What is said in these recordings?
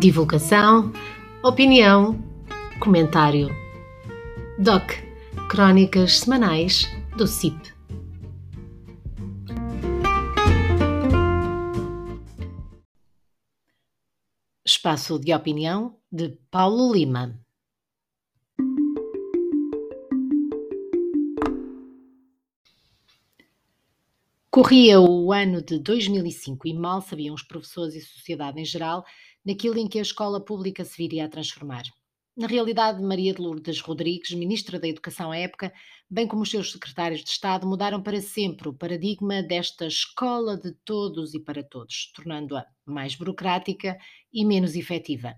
Divulgação, opinião, comentário. DOC Crónicas Semanais do CIP. Espaço de opinião de Paulo Lima. Corria o ano de 2005 e mal sabiam os professores e sociedade em geral naquilo em que a escola pública se viria a transformar. Na realidade, Maria de Lourdes Rodrigues, Ministra da Educação à época, bem como os seus secretários de Estado, mudaram para sempre o paradigma desta escola de todos e para todos, tornando-a mais burocrática e menos efetiva.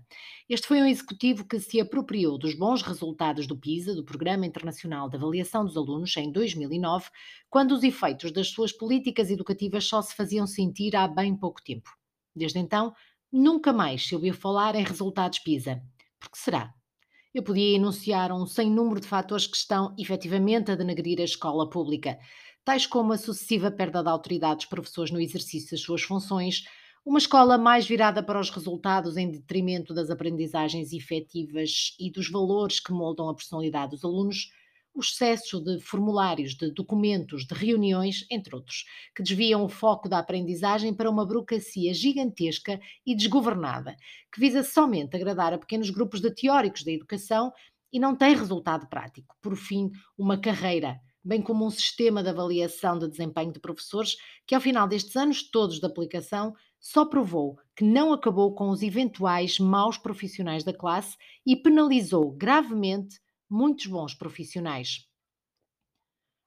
Este foi um executivo que se apropriou dos bons resultados do PISA, do Programa Internacional de Avaliação dos Alunos, em 2009, quando os efeitos das suas políticas educativas só se faziam sentir há bem pouco tempo. Desde então, nunca mais se ouviu falar em resultados PISA. Por que será? Eu podia enunciar um sem número de fatores que estão efetivamente a denegrir a escola pública, tais como a sucessiva perda da autoridade dos professores no exercício das suas funções, uma escola mais virada para os resultados em detrimento das aprendizagens efetivas e dos valores que moldam a personalidade dos alunos, o excesso de formulários, de documentos, de reuniões, entre outros, que desviam o foco da aprendizagem para uma burocracia gigantesca e desgovernada, que visa somente agradar a pequenos grupos de teóricos da educação e não tem resultado prático. Por fim, uma carreira, bem como um sistema de avaliação de desempenho de professores que, ao final destes anos todos de aplicação, só provou que não acabou com os eventuais maus profissionais da classe e penalizou gravemente muitos bons profissionais.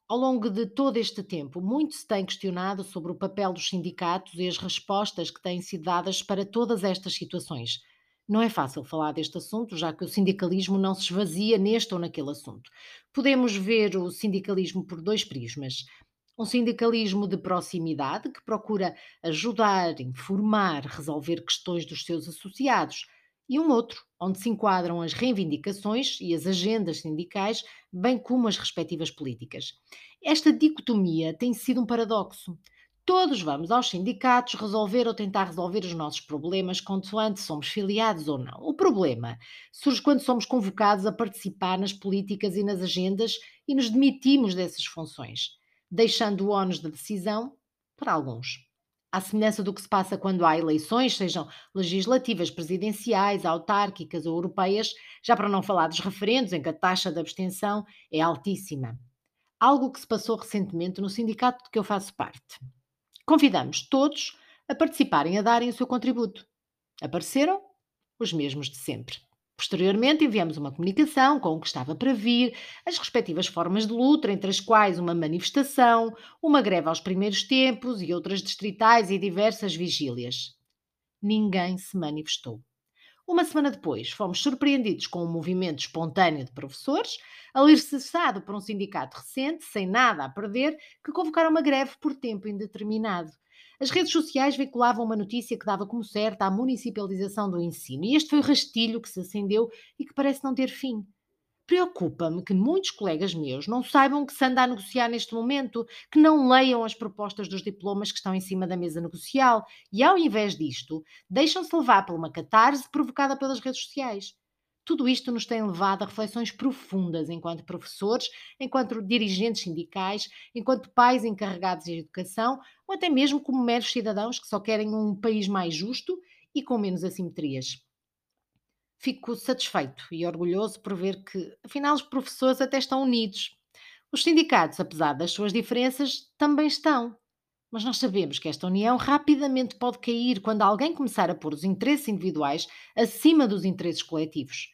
Ao longo de todo este tempo, muito se tem questionado sobre o papel dos sindicatos e as respostas que têm sido dadas para todas estas situações. Não é fácil falar deste assunto, já que o sindicalismo não se esvazia neste ou naquele assunto. Podemos ver o sindicalismo por dois prismas. Um sindicalismo de proximidade, que procura ajudar, informar, resolver questões dos seus associados, e um outro, onde se enquadram as reivindicações e as agendas sindicais, bem como as respectivas políticas. Esta dicotomia tem sido um paradoxo. Todos vamos aos sindicatos resolver ou tentar resolver os nossos problemas, consoante somos filiados ou não. O problema surge quando somos convocados a participar nas políticas e nas agendas e nos demitimos dessas funções, deixando o ónus da decisão para alguns à semelhança do que se passa quando há eleições, sejam legislativas, presidenciais, autárquicas ou europeias, já para não falar dos referendos, em que a taxa de abstenção é altíssima. Algo que se passou recentemente no sindicato de que eu faço parte. Convidamos todos a participarem, a darem o seu contributo. Apareceram os mesmos de sempre. Posteriormente, enviamos uma comunicação com o que estava para vir, as respectivas formas de luta, entre as quais uma manifestação, uma greve aos primeiros tempos e outras distritais e diversas vigílias. Ninguém se manifestou. Uma semana depois, fomos surpreendidos com um movimento espontâneo de professores, alicerçado por um sindicato recente, sem nada a perder, que convocaram uma greve por tempo indeterminado. As redes sociais veiculavam uma notícia que dava como certa a municipalização do ensino, e este foi o rastilho que se acendeu e que parece não ter fim. Preocupa-me que muitos colegas meus não saibam que se anda a negociar neste momento, que não leiam as propostas dos diplomas que estão em cima da mesa negocial e, ao invés disto, deixam-se levar por uma catarse provocada pelas redes sociais. Tudo isto nos tem levado a reflexões profundas enquanto professores, enquanto dirigentes sindicais, enquanto pais encarregados de educação ou até mesmo como meros cidadãos que só querem um país mais justo e com menos assimetrias. Fico satisfeito e orgulhoso por ver que, afinal, os professores até estão unidos. Os sindicatos, apesar das suas diferenças, também estão. Mas nós sabemos que esta união rapidamente pode cair quando alguém começar a pôr os interesses individuais acima dos interesses coletivos.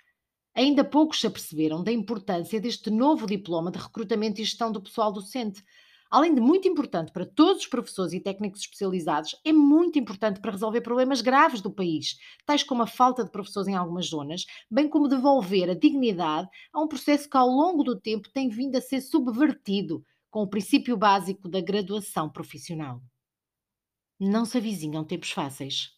Ainda poucos se aperceberam da importância deste novo diploma de recrutamento e gestão do pessoal docente. Além de muito importante para todos os professores e técnicos especializados, é muito importante para resolver problemas graves do país, tais como a falta de professores em algumas zonas, bem como devolver a dignidade a um processo que ao longo do tempo tem vindo a ser subvertido com o princípio básico da graduação profissional. Não se avizinham tempos fáceis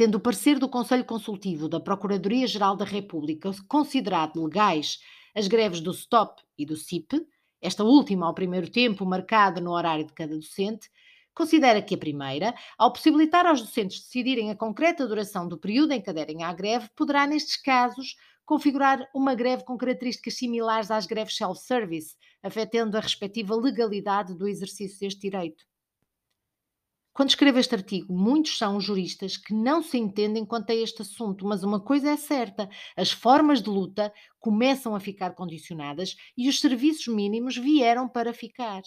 tendo o parecer do Conselho Consultivo da Procuradoria-Geral da República considerado legais as greves do STOP e do CIP, esta última ao primeiro tempo marcada no horário de cada docente, Considera que a primeira, ao possibilitar aos docentes decidirem a concreta duração do período em que aderem à greve, poderá, nestes casos, configurar uma greve com características similares às greves self-service, afetando a respectiva legalidade do exercício deste direito. Quando escrevo este artigo, muitos são os juristas que não se entendem quanto a este assunto, mas uma coisa é certa: as formas de luta começam a ficar condicionadas e os serviços mínimos vieram para ficar.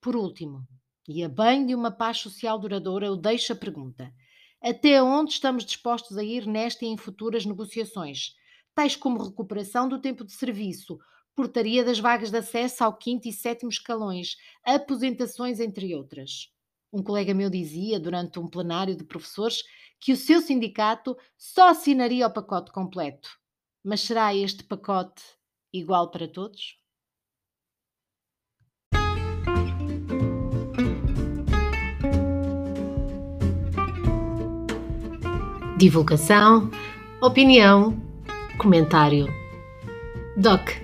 Por último, e a bem de uma paz social duradoura, eu deixo a pergunta: até onde estamos dispostos a ir nesta e em futuras negociações, tais como recuperação do tempo de serviço, portaria das vagas de acesso ao quinto e sétimo escalões, aposentações, entre outras? Um colega meu dizia, durante um plenário de professores, que o seu sindicato só assinaria o pacote completo. Mas será este pacote igual para todos? Divulgação, opinião, comentário. DOC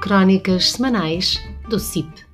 Crónicas Semanais do CIP.